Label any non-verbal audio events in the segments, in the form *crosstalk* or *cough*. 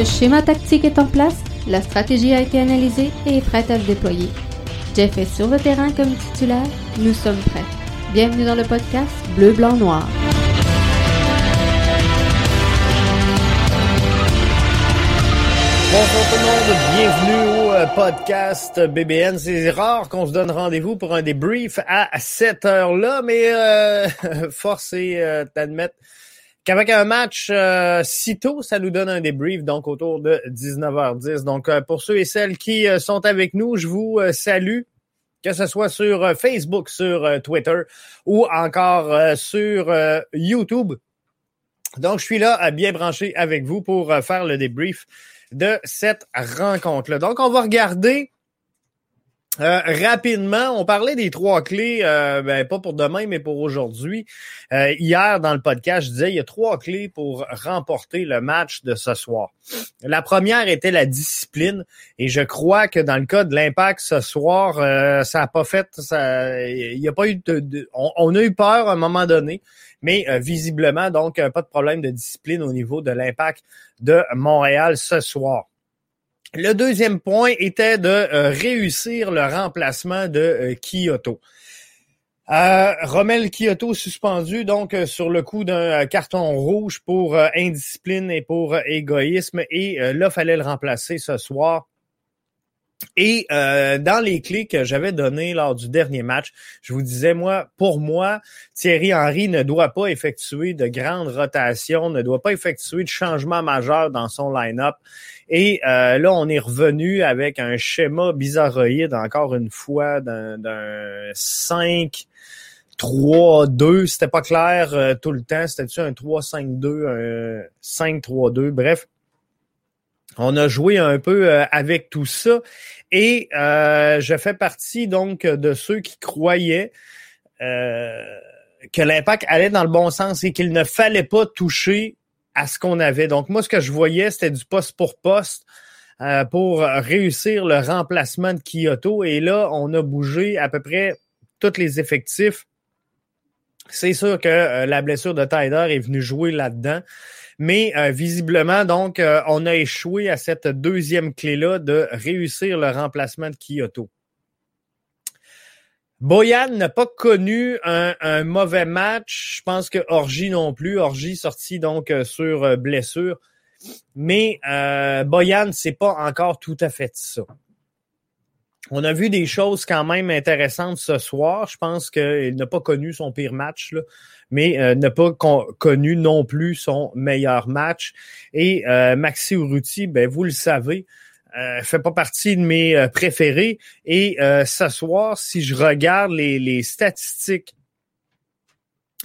Le schéma tactique est en place, la stratégie a été analysée et est prête à se déployer. Jeff est sur le terrain comme titulaire, nous sommes prêts. Bienvenue dans le podcast Bleu, Blanc, Noir. Bonjour tout le monde, bienvenue au euh, podcast BBN. C'est rare qu'on se donne rendez-vous pour un débrief à cette heure-là, mais euh, *laughs* force est euh, d'admettre qu'avec un match euh, si tôt, ça nous donne un débrief, donc autour de 19h10. Donc euh, pour ceux et celles qui euh, sont avec nous, je vous salue que ce soit sur Facebook, sur Twitter ou encore sur YouTube. Donc, je suis là à bien brancher avec vous pour faire le débrief de cette rencontre-là. Donc, on va regarder euh, rapidement, on parlait des trois clés, euh, ben, pas pour demain, mais pour aujourd'hui. Euh, hier, dans le podcast, je disais il y a trois clés pour remporter le match de ce soir. La première était la discipline, et je crois que dans le cas de l'impact ce soir, ça n'a pas fait, ça, il y a pas eu de, on, a eu peur à un moment donné, mais visiblement, donc, pas de problème de discipline au niveau de l'impact de Montréal ce soir. Le deuxième point était de euh, réussir le remplacement de euh, Kyoto. Euh, Romel Kyoto suspendu donc sur le coup d'un carton rouge pour indiscipline et pour égoïsme et là fallait le remplacer ce soir et euh, dans les clés que j'avais données lors du dernier match, je vous disais, moi, pour moi, Thierry Henry ne doit pas effectuer de grandes rotations, ne doit pas effectuer de changements majeurs dans son line-up. Et euh, là, on est revenu avec un schéma bizarroïde, encore une fois, d'un 5... 3-2, c'était pas clair euh, tout le temps. C'était-tu un 3-5-2, un 5-3-2, bref. On a joué un peu euh, avec tout ça et euh, je fais partie donc de ceux qui croyaient euh, que l'impact allait dans le bon sens et qu'il ne fallait pas toucher à ce qu'on avait. Donc moi, ce que je voyais, c'était du poste pour poste pour réussir le remplacement de Kyoto. Et là, on a bougé à peu près tous les effectifs. C'est sûr que la blessure de Tyler est venue jouer là-dedans. Mais euh, visiblement, donc, euh, on a échoué à cette deuxième clé-là de réussir le remplacement de Kyoto. Boyan n'a pas connu un, mauvais match. Je pense que Orgy non plus. Orgy sorti donc euh, sur blessure. Mais Boyan, c'est pas encore tout à fait ça. On a vu des choses quand même intéressantes ce soir. Je pense qu'il n'a pas connu son pire match. Mais euh, n'a pas connu non plus son meilleur match. Et euh, Maxi Urruti, ben, vous le savez, euh, fait pas partie de mes euh, préférés. Et ce soir, si je regarde les, les statistiques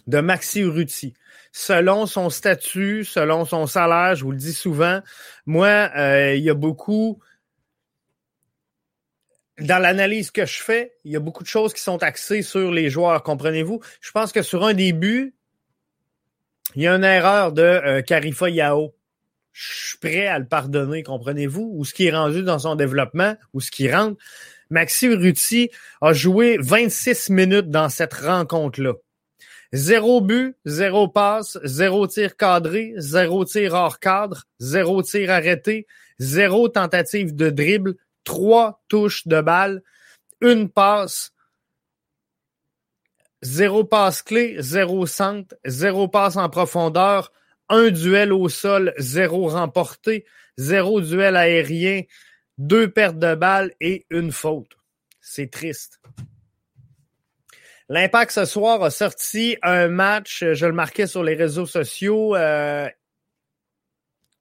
de Maxi Urruti, selon son statut, selon son salaire, je vous le dis souvent, moi, il y a beaucoup dans l'analyse que je fais, il y a beaucoup de choses qui sont axées sur les joueurs, comprenez-vous? Je pense que sur un début, il y a une erreur de euh, Karifa Yao. Je suis prêt à le pardonner, comprenez-vous? Ou ce qui est rendu dans son développement, ou ce qui rentre. Maxi Ruti a joué 26 minutes dans cette rencontre-là. Zéro but, zéro passe, zéro tir cadré, zéro tir hors cadre, zéro tir arrêté, zéro tentative de dribble, trois touches de balle, une passe, zéro passe clé, zéro centre, zéro passe en profondeur, un duel au sol, zéro remporté, zéro duel aérien, deux pertes de balles et une faute. C'est triste. L'Impact ce soir a sorti un match, je le marquais sur les réseaux sociaux, euh,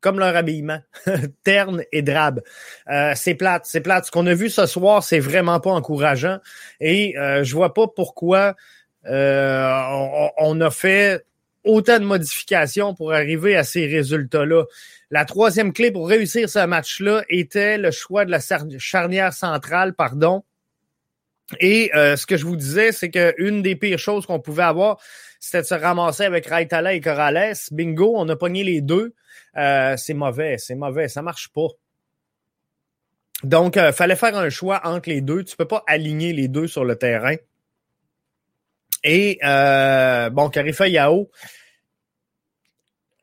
comme leur habillement, *laughs* terne et drabe. Euh, c'est plate, c'est plate. Ce qu'on a vu ce soir, c'est vraiment pas encourageant. Et euh, je vois pas pourquoi euh, on, a fait autant de modifications pour arriver à ces résultats-là. La troisième clé pour réussir ce match-là était le choix de la charnière centrale, pardon. Et euh, ce que je vous disais, c'est qu'une des pires choses qu'on pouvait avoir, c'était de se ramasser avec Raitala et Corrales. Bingo, on a pogné les deux. Euh, c'est mauvais, c'est mauvais, ça marche pas. Donc, il euh, fallait faire un choix entre les deux. Tu peux pas aligner les deux sur le terrain. Et bon, Carifa Yao,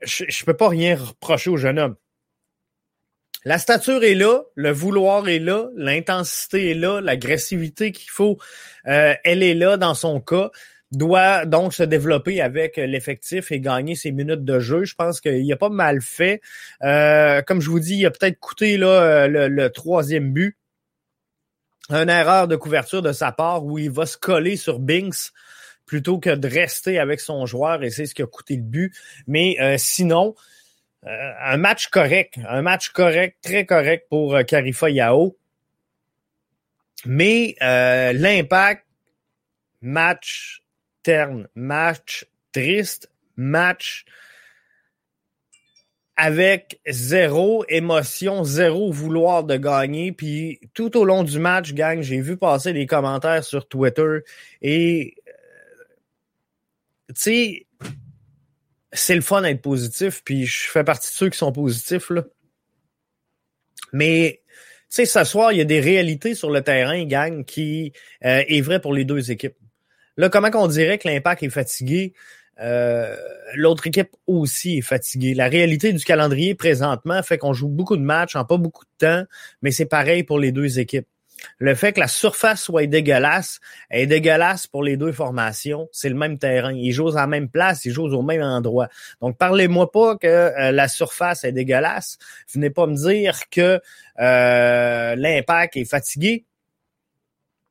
je, je peux pas rien reprocher au jeune homme. La stature est là, le vouloir est là, l'intensité est là, l'agressivité qu'il faut, euh, elle est là dans son cas doit donc se développer avec l'effectif et gagner ses minutes de jeu. Je pense qu'il a pas mal fait. Euh, comme je vous dis, il a peut-être coûté là, le, troisième but. Une erreur de couverture de sa part où il va se coller sur Binks plutôt que de rester avec son joueur et c'est ce qui a coûté le but. Mais euh, sinon, euh, un match correct, un match correct, très correct pour Karifa Yao. Mais l'impact, match terne, match triste, match avec zéro émotion, zéro vouloir de gagner. Puis tout au long du match, gang, j'ai vu passer des commentaires sur Twitter et euh, tu sais, c'est le fun d'être positif, puis je fais partie de ceux qui sont positifs, là. Mais, tu sais, ce soir, il y a des réalités sur le terrain, gang, qui euh, est vrai pour les deux équipes. Là, comment qu'on dirait que l'impact est fatigué? Euh, l'autre équipe aussi est fatiguée. La réalité du calendrier présentement fait qu'on joue beaucoup de matchs en pas beaucoup de temps, mais c'est pareil pour les deux équipes. Le fait que la surface soit dégueulasse est dégueulasse pour les deux formations. C'est le même terrain. Ils jouent à la même place, ils jouent au même endroit. Donc, parlez-moi pas que euh, la surface est dégueulasse. Venez pas me dire que euh, l'impact est fatigué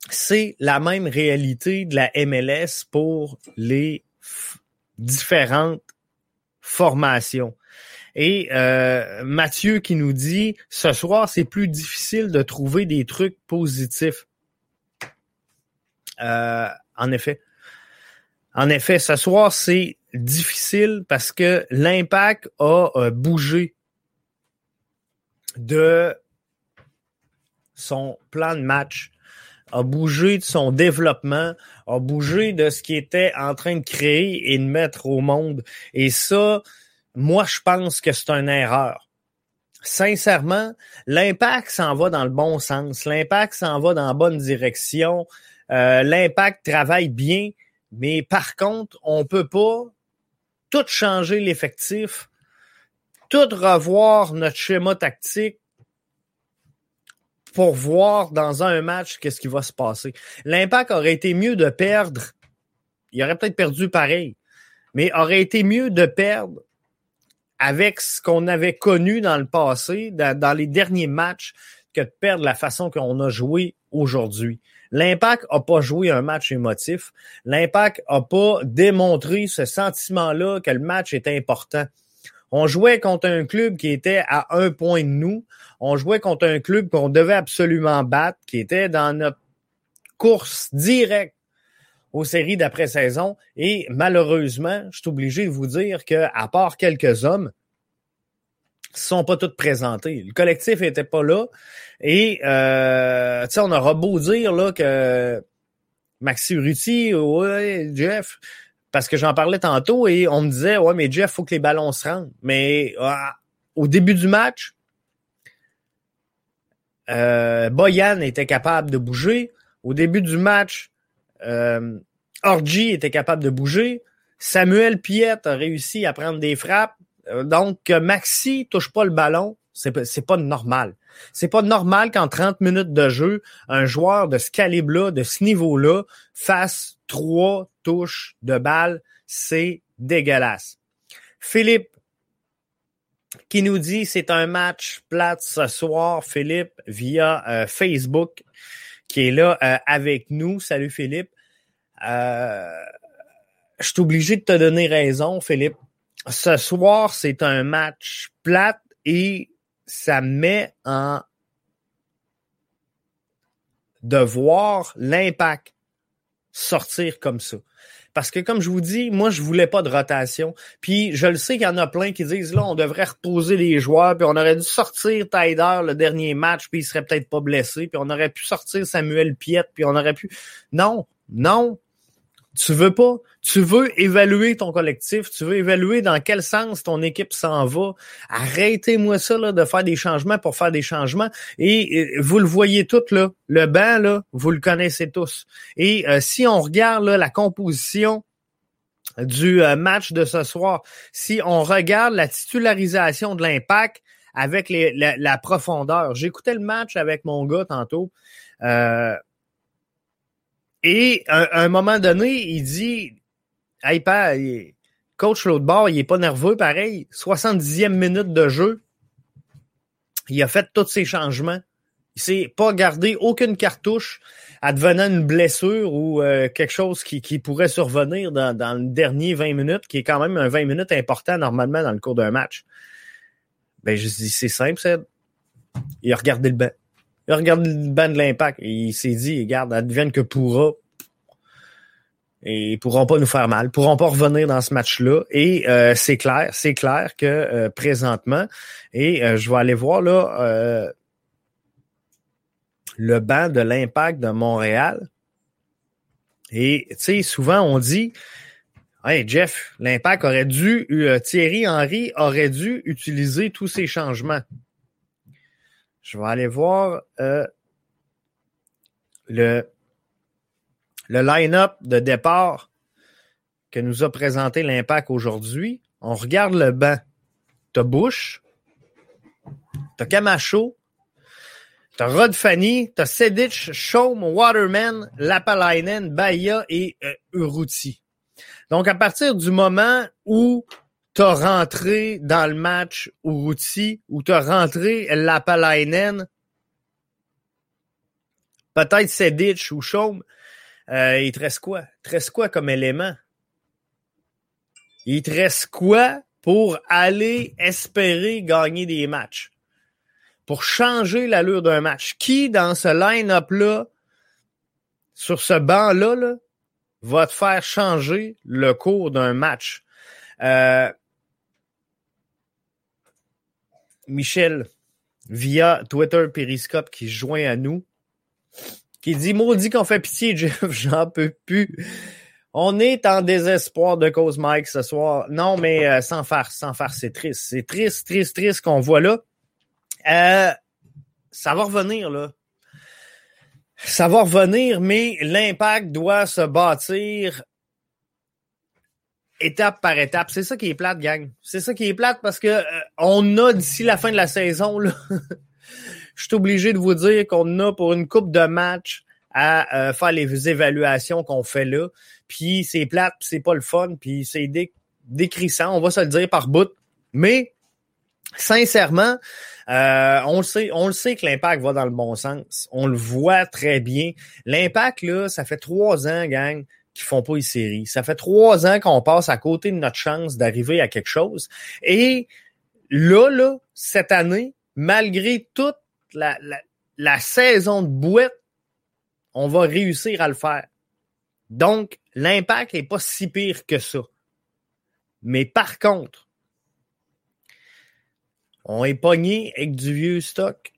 c'est la même réalité de la MLS pour les différentes formations. Et euh, Mathieu qui nous dit ce soir, c'est plus difficile de trouver des trucs positifs. Euh, en effet. En effet, ce soir, c'est difficile parce que l'impact a euh, bougé de son plan de match a bougé de son développement, a bougé de ce qu'il était en train de créer et de mettre au monde. Et ça, moi, je pense que c'est une erreur. Sincèrement, l'impact s'en va dans le bon sens. L'impact s'en va dans la bonne direction. Euh, l'impact travaille bien, mais par contre, on peut pas tout changer l'effectif, tout revoir notre schéma tactique, pour voir dans un match qu'est-ce qui va se passer. L'impact aurait été mieux de perdre. Il aurait peut-être perdu pareil, mais aurait été mieux de perdre avec ce qu'on avait connu dans le passé, dans, les derniers matchs, que de perdre la façon qu'on a joué aujourd'hui. L'impact a pas joué un match émotif. L'impact a pas démontré ce sentiment-là que le match est important. On jouait contre un club qui était à un point de nous. On jouait contre un club qu'on devait absolument battre, qui était dans notre course directe aux séries d'après-saison. Et malheureusement, je suis obligé de vous dire que, à part quelques hommes, ne sont pas tous présentés. Le collectif était pas là. Et euh, on aura beau dire là que Maxi Ruti, ouais, Jeff, parce que j'en parlais tantôt et on me disait Ouais, mais Jeff, faut que les ballons se rendent. Mais ah, au début du match, euh, Boyan était capable de bouger. Au début du match, euh, Orgy était capable de bouger. Samuel Piette a réussi à prendre des frappes. Euh, donc, Maxi touche pas le ballon. C'est, pas normal. C'est pas normal qu'en 30 minutes de jeu, un joueur de ce calibre-là, de ce niveau-là, fasse trois touches de balle. C'est dégueulasse. Philippe qui nous dit c'est un match plate ce soir, Philippe, via euh, Facebook, qui est là euh, avec nous. Salut Philippe. Euh, je suis obligé de te donner raison, Philippe. Ce soir, c'est un match plate et ça met en de voir l'impact sortir comme ça. Parce que comme je vous dis, moi je voulais pas de rotation. Puis je le sais qu'il y en a plein qui disent là on devrait reposer les joueurs, puis on aurait dû sortir Tyder le dernier match, puis il serait peut-être pas blessé, puis on aurait pu sortir Samuel Piette, puis on aurait pu. Non, non, tu veux pas. Tu veux évaluer ton collectif. Tu veux évaluer dans quel sens ton équipe s'en va. Arrêtez-moi ça là, de faire des changements pour faire des changements. Et, vous le voyez tout là. Le banc là, vous le connaissez tous. Et euh, si on regarde la composition du euh, match de ce soir, si on regarde la titularisation de l'impact, avec les, la, profondeur. J'écoutais le match avec mon gars tantôt. Euh, et à, un moment donné, il dit Hey, coach l'autre bord, il est pas nerveux pareil. 70e minute de jeu. Il a fait tous ses changements. Il s'est pas gardé aucune cartouche advenant une blessure ou euh, quelque chose qui, qui, pourrait survenir dans, dans le dernier 20 minutes, qui est quand même un 20 minutes important normalement dans le cours d'un match. Ben, je dis, c'est simple, c'est. Il a regardé le banc. Regardé le banc de l'impact il s'est dit, regarde, advienne que pourra. Et ils pourront pas nous faire mal, pourront pas revenir dans ce match-là. Et euh, c'est clair, c'est clair que euh, présentement, et je vais aller voir là le banc de l'impact de Montréal. Et tu sais, souvent on dit Hey Jeff, l'impact aurait dû, euh, Thierry Henry aurait dû utiliser tous ces changements. Je vais aller voir euh, le, le line-up de départ que nous a présenté l'impact aujourd'hui. On regarde le banc. T'as Bush, t'as Camacho, T'as Rod Fanny, t'as Sedic, Shome, Waterman, Lapalainen, Bahia et euh, Uruti. Donc, à partir du moment où t'as rentré dans le match Uruti, où t'as rentré Lapalainen, peut-être Sedic ou Shome, euh, il te reste quoi? Il te reste quoi comme élément? Il te reste quoi pour aller espérer gagner des matchs? pour changer l'allure d'un match? Qui, dans ce line-up-là, sur ce banc-là, va te faire changer le cours d'un match? Euh, Michel, via Twitter Periscope, qui se joint à nous, qui dit Maudit qu'on fait pitié, *laughs* Jeff, j'en peux plus. On est en désespoir de cause Mike ce soir. Non, mais euh, sans farce, sans farce, c'est triste. C'est triste, triste, triste qu'on voit là. Euh, ça va revenir, là. Ça va revenir, mais l'impact doit se bâtir étape par étape. C'est ça qui est plate, gang. C'est ça qui est plate parce que euh, on a d'ici la fin de la saison, là. *laughs* Je suis obligé de vous dire qu'on a pour une coupe de matchs à euh, faire les évaluations qu'on fait là. Puis c'est plate, c'est pas le fun, puis c'est décrissant, on va se le dire par bout. Mais sincèrement, euh, on le sait, on le sait que l'impact va dans le bon sens. On le voit très bien. L'impact, là, ça fait trois ans, gang, qu'ils font pas une série. Ça fait trois ans qu'on passe à côté de notre chance d'arriver à quelque chose. Et là, là, cette année, malgré toute la saison de bouette, on va réussir à le faire. Donc, l'impact n'est pas si pire que ça. Mais par contre, on est pogné avec du vieux stock.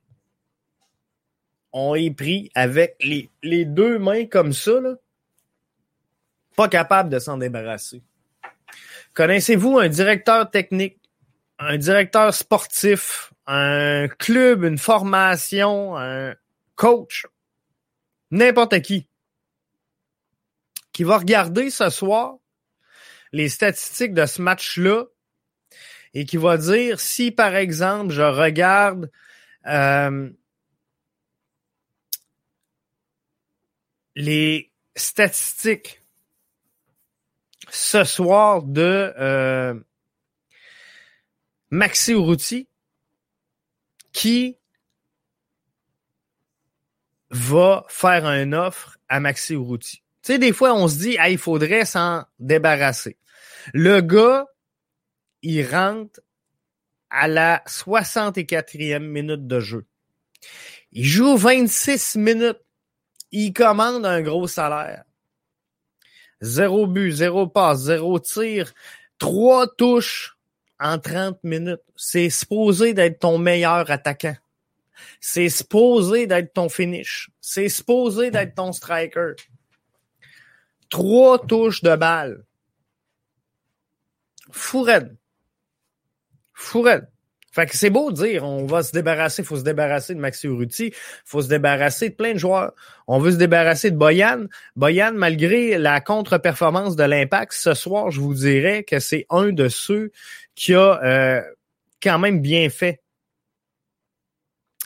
On est pris avec les, les deux mains comme ça, là. Pas capable de s'en débarrasser. Connaissez-vous un directeur technique, un directeur sportif, un club, une formation, un coach, n'importe qui, qui va regarder ce soir les statistiques de ce match-là et qui va dire si, par exemple, je regarde euh, les statistiques ce soir de euh, Maxi Urruti, qui va faire une offre à Maxi Urruti. Tu sais, des fois, on se dit, il faudrait s'en débarrasser. Le gars il rentre à la 64e minute de jeu. Il joue 26 minutes. Il commande un gros salaire. Zéro but, zéro passe, zéro tir, trois touches en 30 minutes. C'est supposé d'être ton meilleur attaquant. C'est supposé d'être ton finish. C'est supposé d'être ton striker. Trois touches de balle. Fou Fourette. Fait que c'est beau de dire, on va se débarrasser, faut se débarrasser de Maxi Urruti, faut se débarrasser de plein de joueurs. On veut se débarrasser de Boyan. Boyan, malgré la contre-performance de l'Impact, ce soir, je vous dirais que c'est un de ceux qui a euh, quand même bien fait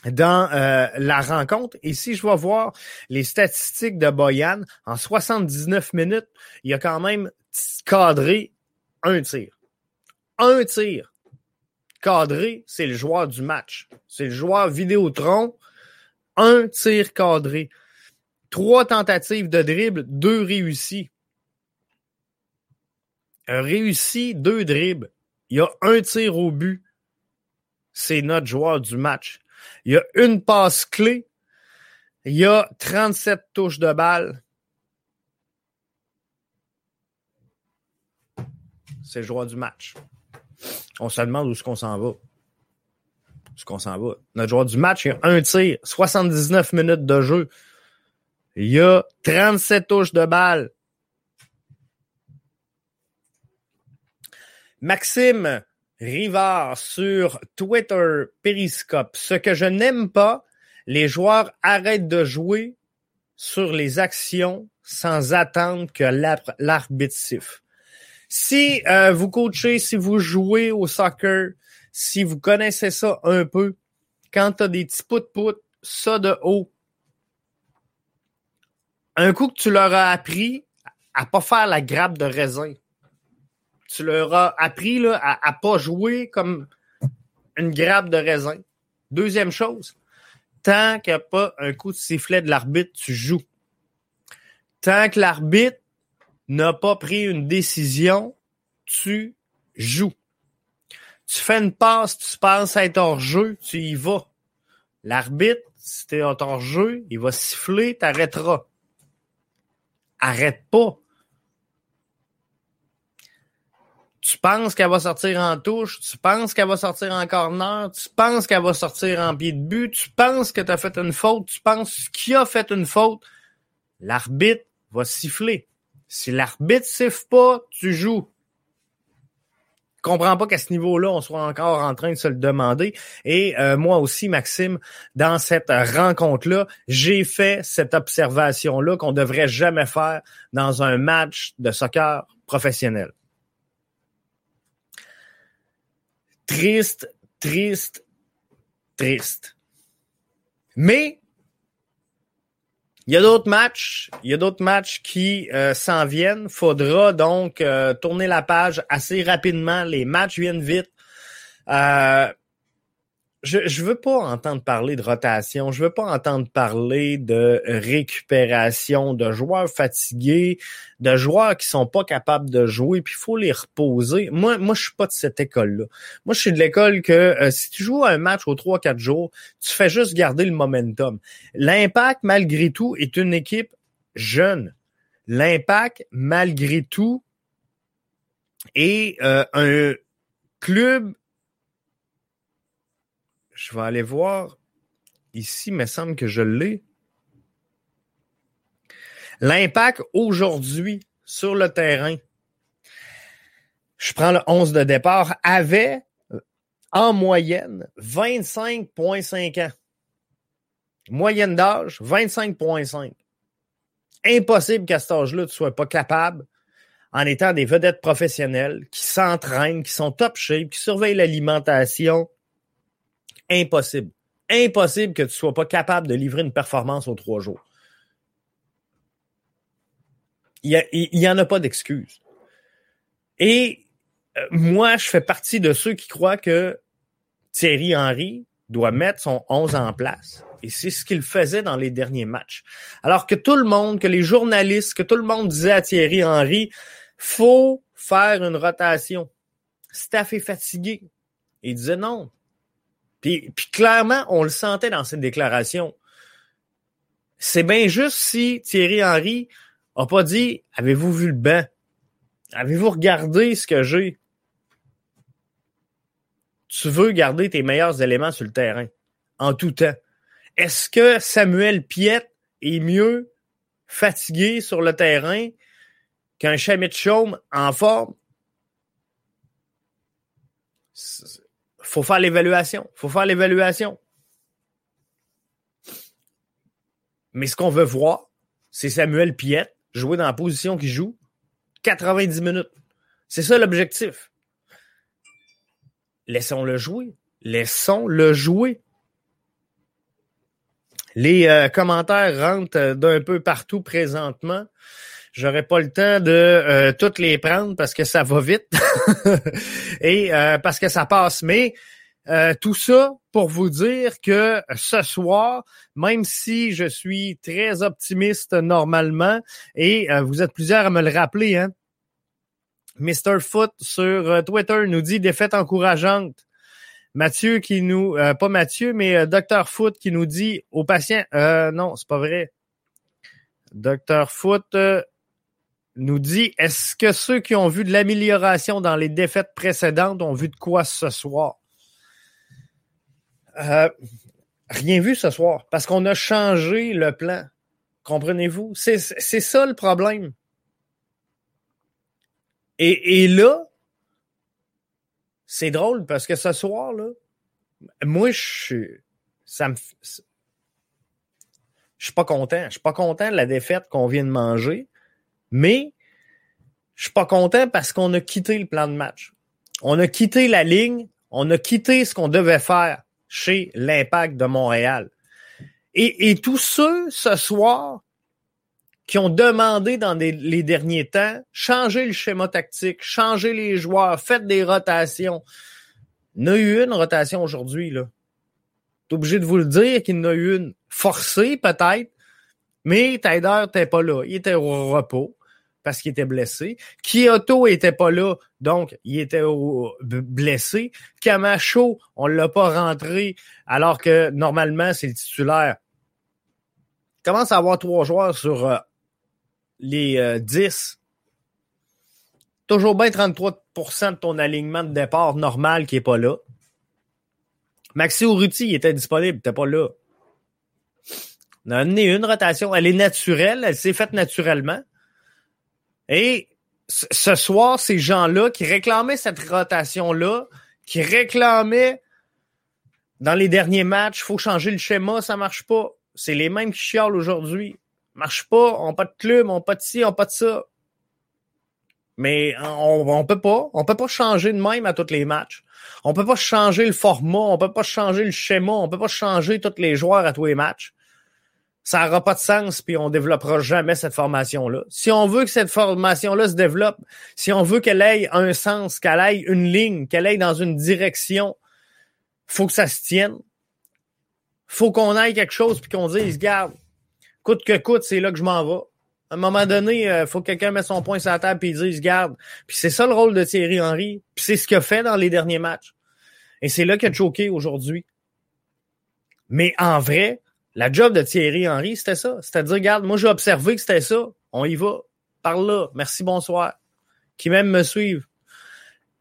dans euh, la rencontre. Et si je vais voir les statistiques de Boyan, en 79 minutes, il a quand même cadré un tir. Un tir. Cadré, c'est le joueur du match. C'est le joueur Vidéotron. Un tir cadré. Trois tentatives de dribble, deux réussis. Un réussi, deux dribbles. Il y a un tir au but. C'est notre joueur du match. Il y a une passe clé. Il y a 37 touches de balle. C'est le joueur du match. On se demande où est-ce qu'on s'en va. Est-ce qu'on s'en va? Notre joueur du match, il y a un tir, 79 minutes de jeu. Il y a 37 touches de balle. Maxime Rivard sur Twitter, Periscope. Ce que je n'aime pas, les joueurs arrêtent de jouer sur les actions sans attendre que l'arbitre siffle. Si euh, vous coachez, si vous jouez au soccer, si vous connaissez ça un peu, quand tu as des petits pout-pout, ça de haut, un coup que tu leur as appris à pas faire la grappe de raisin, tu leur as appris là, à, ne pas jouer comme une grappe de raisin. Deuxième chose, tant qu'il n'y a pas un coup de sifflet de l'arbitre, tu joues. Tant que l'arbitre n'a pas pris une décision, tu joues. Tu fais une passe, tu penses être hors jeu, tu y vas. L'arbitre, si tu es hors jeu, il va siffler, tu arrêteras. Arrête pas. tu penses qu'elle va sortir en touche, tu penses qu'elle va sortir en corner, tu penses qu'elle va sortir en pied de but, tu penses que tu as fait une faute, tu penses qu'il a fait une faute, l'arbitre va siffler. Si l'arbitre siffle pas, tu joues. Je comprends pas qu'à ce niveau-là, on soit encore en train de se le demander. Et euh, moi aussi, Maxime, dans cette rencontre-là, j'ai fait cette observation-là qu'on devrait jamais faire dans un match de soccer professionnel. Triste, triste, triste. Mais il y a d'autres matchs, il y a d'autres matchs qui euh, s'en viennent. Faudra donc euh, tourner la page assez rapidement. Les matchs viennent vite. Euh, je ne veux pas entendre parler de rotation, je veux pas entendre parler de récupération, de joueurs fatigués, de joueurs qui sont pas capables de jouer, puis il faut les reposer. Moi, moi, je suis pas de cette école-là. Moi, je suis de l'école que euh, si tu joues un match aux 3-4 jours, tu fais juste garder le momentum. L'impact, malgré tout, est une équipe jeune. L'impact, malgré tout, est euh, un club je vais aller voir. Ici, il me semble que je l'ai. L'impact aujourd'hui sur le terrain, je prends le 11 de départ, avait en moyenne 25,5 ans. Moyenne d'âge, 25,5. Impossible qu'à cet âge-là, tu ne sois pas capable, en étant des vedettes professionnelles, qui s'entraînent, qui sont top shape, qui surveillent l'alimentation, impossible. Impossible que tu sois pas capable de livrer une performance aux trois jours. Il n'y en a pas d'excuse. Et euh, moi, je fais partie de ceux qui croient que Thierry Henry doit mettre son 11 en place. Et c'est ce qu'il faisait dans les derniers matchs. Alors que tout le monde, que les journalistes, que tout le monde disait à Thierry Henry, faut faire une rotation. Staff est fatigué. il disait non, puis, clairement, on le sentait dans cette déclaration. C'est bien juste si Thierry Henry a pas dit Avez-vous vu le banc? Avez-vous regardé ce que j'ai? Tu veux garder tes meilleurs éléments sur le terrain en tout temps. Est-ce que Samuel Piette est mieux fatigué sur le terrain qu'un Chamit Chaume en forme? Faut faire l'évaluation. faut faire l'évaluation. Mais ce qu'on veut voir, c'est Samuel Piette jouer dans la position qu'il joue 90 minutes. C'est ça l'objectif. Laissons-le jouer. Laissons-le jouer. Les commentaires rentrent d'un peu partout présentement. J'aurais pas le temps de euh, toutes les prendre parce que ça va vite *laughs* et euh, parce que ça passe. Mais euh, tout ça pour vous dire que ce soir, même si je suis très optimiste normalement, et vous êtes plusieurs à me le rappeler, hein, Mr. Foot sur Twitter nous dit défaite encourageante. Mathieu qui nous, pas Mathieu, mais Dr. Foot qui nous dit aux patients, non, c'est pas vrai. Dr. Foot, nous dit est-ce que ceux qui ont vu de l'amélioration dans les défaites précédentes ont vu de quoi ce soir? Euh, rien vu ce soir, parce qu'on a changé le plan. Comprenez-vous? C'est ça le problème. Et, et là, c'est drôle parce que ce soir, là, moi, je suis. Ça me. Je suis pas content. Je suis pas content de la défaite qu'on vient de manger. Mais je suis pas content parce qu'on a quitté le plan de match. On a quitté la ligne, on a quitté ce qu'on devait faire chez l'Impact de Montréal. Et, et, tous ceux ce soir qui ont demandé dans les derniers temps, changer le schéma tactique, changer les joueurs, faites des rotations. Il y a eu une rotation aujourd'hui, là. T'es obligé de vous le dire qu'il y en a eu une forcée, peut-être, mais Taider n'était pas là. Il était au repos parce qu'il était blessé. Kyoto était pas là, donc il était blessé. Camacho, on l'a pas rentré, alors que normalement, c'est le titulaire. Commence à avoir trois joueurs sur euh, les euh, 10. Toujours bien 33% de ton alignement de départ normal qui est pas là. Maxi Urruti, il était disponible, il était pas là. On a amené une rotation. Elle est naturelle, elle s'est faite naturellement. Et ce soir, ces gens-là qui réclamaient cette rotation-là, qui réclamaient dans les derniers matchs, faut changer le schéma, ça marche pas. C'est les mêmes qui chialent aujourd'hui. Marche pas, on pas de club, on pas de ci, on pas de ça. Mais on, on peut pas, on peut pas changer de même à tous les matchs. On peut pas changer le format, on peut pas changer le schéma, on peut pas changer tous les joueurs à tous les matchs ça n'aura pas de sens, puis on développera jamais cette formation-là. Si on veut que cette formation-là se développe, si on veut qu'elle ait un sens, qu'elle ait une ligne, qu'elle aille dans une direction, faut que ça se tienne. Faut qu'on aille quelque chose puis qu'on dise, garde, coûte que coûte, c'est là que je m'en vais. À un moment donné, il euh, faut que quelqu'un mette son point sur la table et dise, garde. Puis c'est ça le rôle de Thierry Henry. Puis c'est ce qu'il a fait dans les derniers matchs. Et c'est là qu'il a choqué aujourd'hui. Mais en vrai, la job de Thierry Henry, c'était ça. C'est-à-dire, regarde, moi, j'ai observé que c'était ça. On y va. Par là. Merci, bonsoir. Qui même me suivent.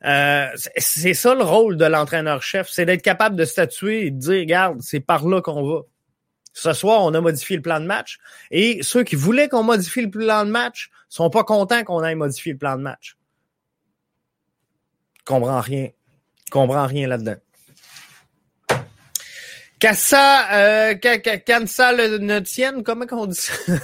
Euh, c'est ça le rôle de l'entraîneur-chef. C'est d'être capable de statuer et de dire, regarde, c'est par là qu'on va. Ce soir, on a modifié le plan de match. Et ceux qui voulaient qu'on modifie le plan de match sont pas contents qu'on ait modifié le plan de match. Comprends rien. Comprends rien là-dedans. Cassa, euh, Kansa le tienne, comment qu'on dit ça? *laughs*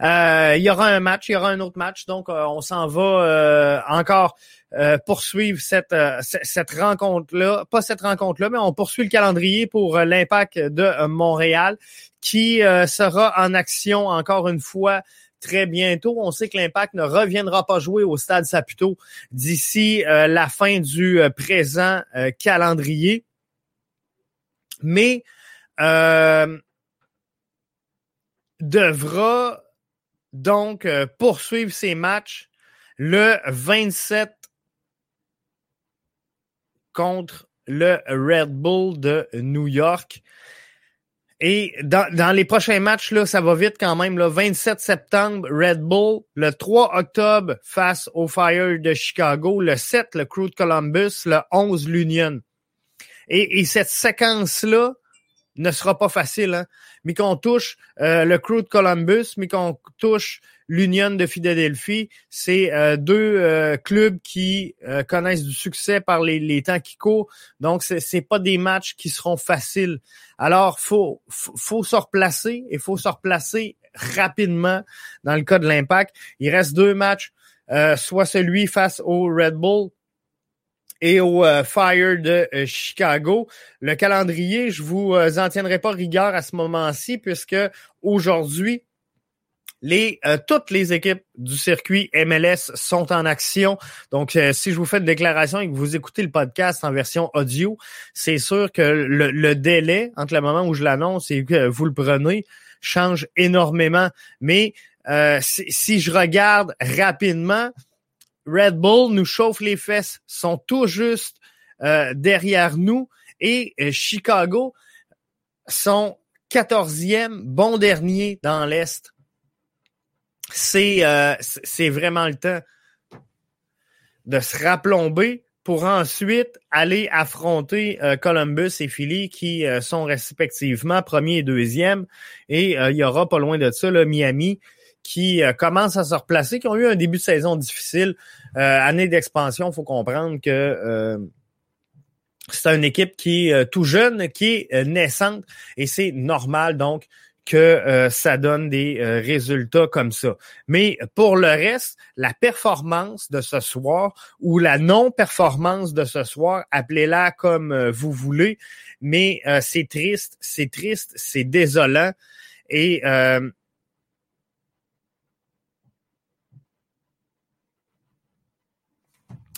euh, il y aura un match, il y aura un autre match, donc euh, on s'en va euh, encore euh, poursuivre cette, cette rencontre-là. Pas cette rencontre-là, mais on poursuit le calendrier pour l'impact de Montréal qui sera en action encore une fois très bientôt. On sait que l'impact ne reviendra pas jouer au stade Saputo d'ici la fin du présent calendrier mais euh, devra donc euh, poursuivre ses matchs le 27 contre le Red Bull de New York. Et dans, dans, les prochains matchs, là, ça va vite quand même. Le 27 septembre, Red Bull. Le 3 octobre, face au Fire de Chicago. Le 7, le Crew de Columbus. Le 11, l'Union. Et, cette séquence-là ne sera pas facile, hein? mais qu'on touche euh, le Crew de Columbus, mais qu'on touche l'Union de Philadelphie, c'est euh, deux euh, clubs qui connaissent du succès par les, les temps qui courent. Donc, c'est, pas des matchs qui seront faciles. Alors, faut faut se replacer et faut se replacer rapidement dans le cas de l'Impact. Il reste deux matchs, soit celui face au Red Bull et au Fire de Chicago. Le calendrier, je vous en tiendrai pas rigueur à ce moment-ci puisque aujourd'hui, les, euh, toutes les équipes du circuit MLS sont en action. Donc, euh, si je vous fais une déclaration et que vous écoutez le podcast en version audio, c'est sûr que le, délai entre le moment où je l'annonce et que vous le prenez change énormément. Mais euh, si, je regarde rapidement, Red Bull nous chauffe les fesses, sont tout juste derrière nous et Chicago sont 14e, bon dernier dans l'Est c'est euh, c'est vraiment le temps de se raplomber pour ensuite aller affronter euh, Columbus et Philly qui euh, sont respectivement premier et deuxième. Et il y aura pas loin de ça là, Miami qui commence à se replacer, qui ont eu un début de saison difficile. année d'expansion, faut comprendre que c'est une équipe qui est tout jeune, qui est naissante, et c'est normal donc que euh, ça donne des euh, résultats comme ça. Mais pour le reste, la performance de ce soir ou la non-performance de ce soir, appelez-la comme euh, vous voulez, mais c'est triste, c'est triste, c'est désolant et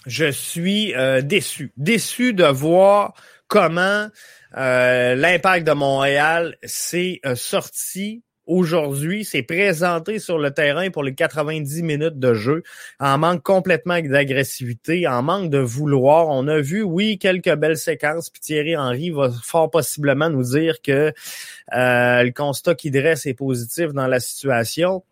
je suis déçu, déçu de voir comment euh, l'impact de Montréal s'est euh, sorti aujourd'hui, s'est présenté sur le terrain pour les 90 minutes de jeu, en manque complètement d'agressivité, en manque de vouloir. On a vu, oui, quelques belles séquences, puis Thierry Henry va fort possiblement nous dire que euh, le constat qu'il dresse est positif dans la situation.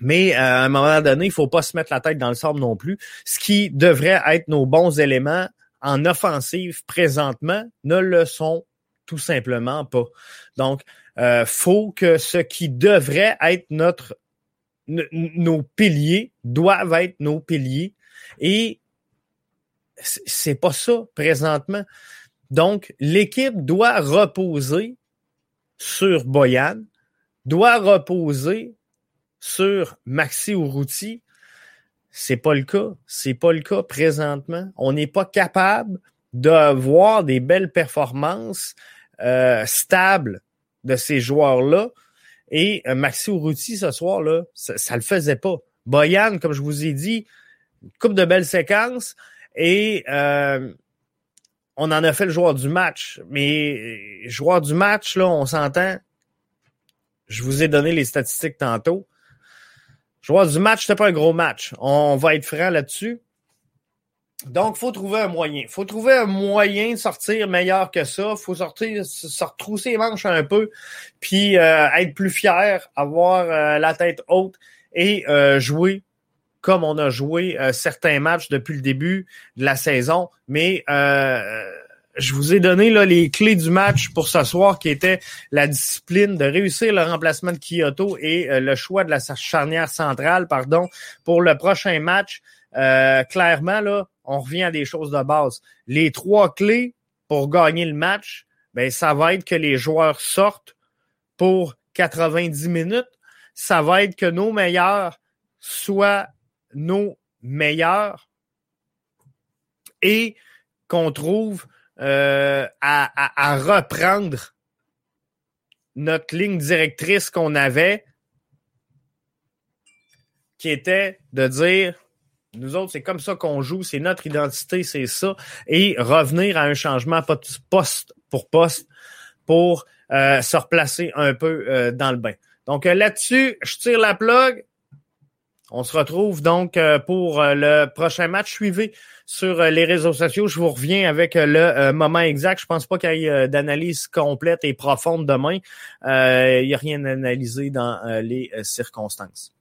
Mais à un moment donné, il faut pas se mettre la tête dans le sable non plus. Ce qui devrait être nos bons éléments en offensive présentement ne le sont tout simplement pas. Donc, euh, faut que ce qui devrait être notre nos piliers doivent être nos piliers et c'est pas ça présentement. Donc, l'équipe doit reposer sur Boyan, doit reposer sur Maxi Urruti, c'est pas le cas. C'est pas le cas présentement. On n'est pas capable de voir des belles performances euh, stables de ces joueurs-là. Et euh, Maxi Urruti, ce soir-là, ça, le faisait pas. Boyan, comme je vous ai dit, coupe de belles séquences et euh, on en a fait le joueur du match. Mais joueur du match, là, on s'entend. Je vous ai donné les statistiques tantôt. Joueur du match, c'était pas un gros match. On va être franc là-dessus. Donc, faut trouver un moyen. faut trouver un moyen de sortir meilleur que ça. faut sortir, se retrousser les manches un peu, puis euh, être plus fier, avoir euh, la tête haute et euh, jouer comme on a joué certains matchs depuis le début de la saison. Mais je vous ai donné là, les clés du match pour ce soir qui était la discipline de réussir le remplacement de Kyoto et euh, le choix de la charnière centrale, pardon, pour le prochain match. Euh, clairement, là, on revient à des choses de base. Les trois clés pour gagner le match, ben, ça va être que les joueurs sortent pour 90 minutes. Ça va être que nos meilleurs soient nos meilleurs et qu'on trouve euh, à, reprendre notre ligne directrice qu'on avait, qui était de dire, nous autres, c'est comme ça qu'on joue, c'est notre identité, c'est ça, et revenir à un changement poste pour poste pour euh, se replacer un peu euh, dans le bain. Donc là-dessus, je tire la plug. On se retrouve donc euh, pour euh, le prochain match. Suivez sur euh, les réseaux sociaux. Je vous reviens avec le moment exact. Je pense pas qu'il y ait d'analyse complète et profonde demain. Il n'y a rien à analyser dans les circonstances.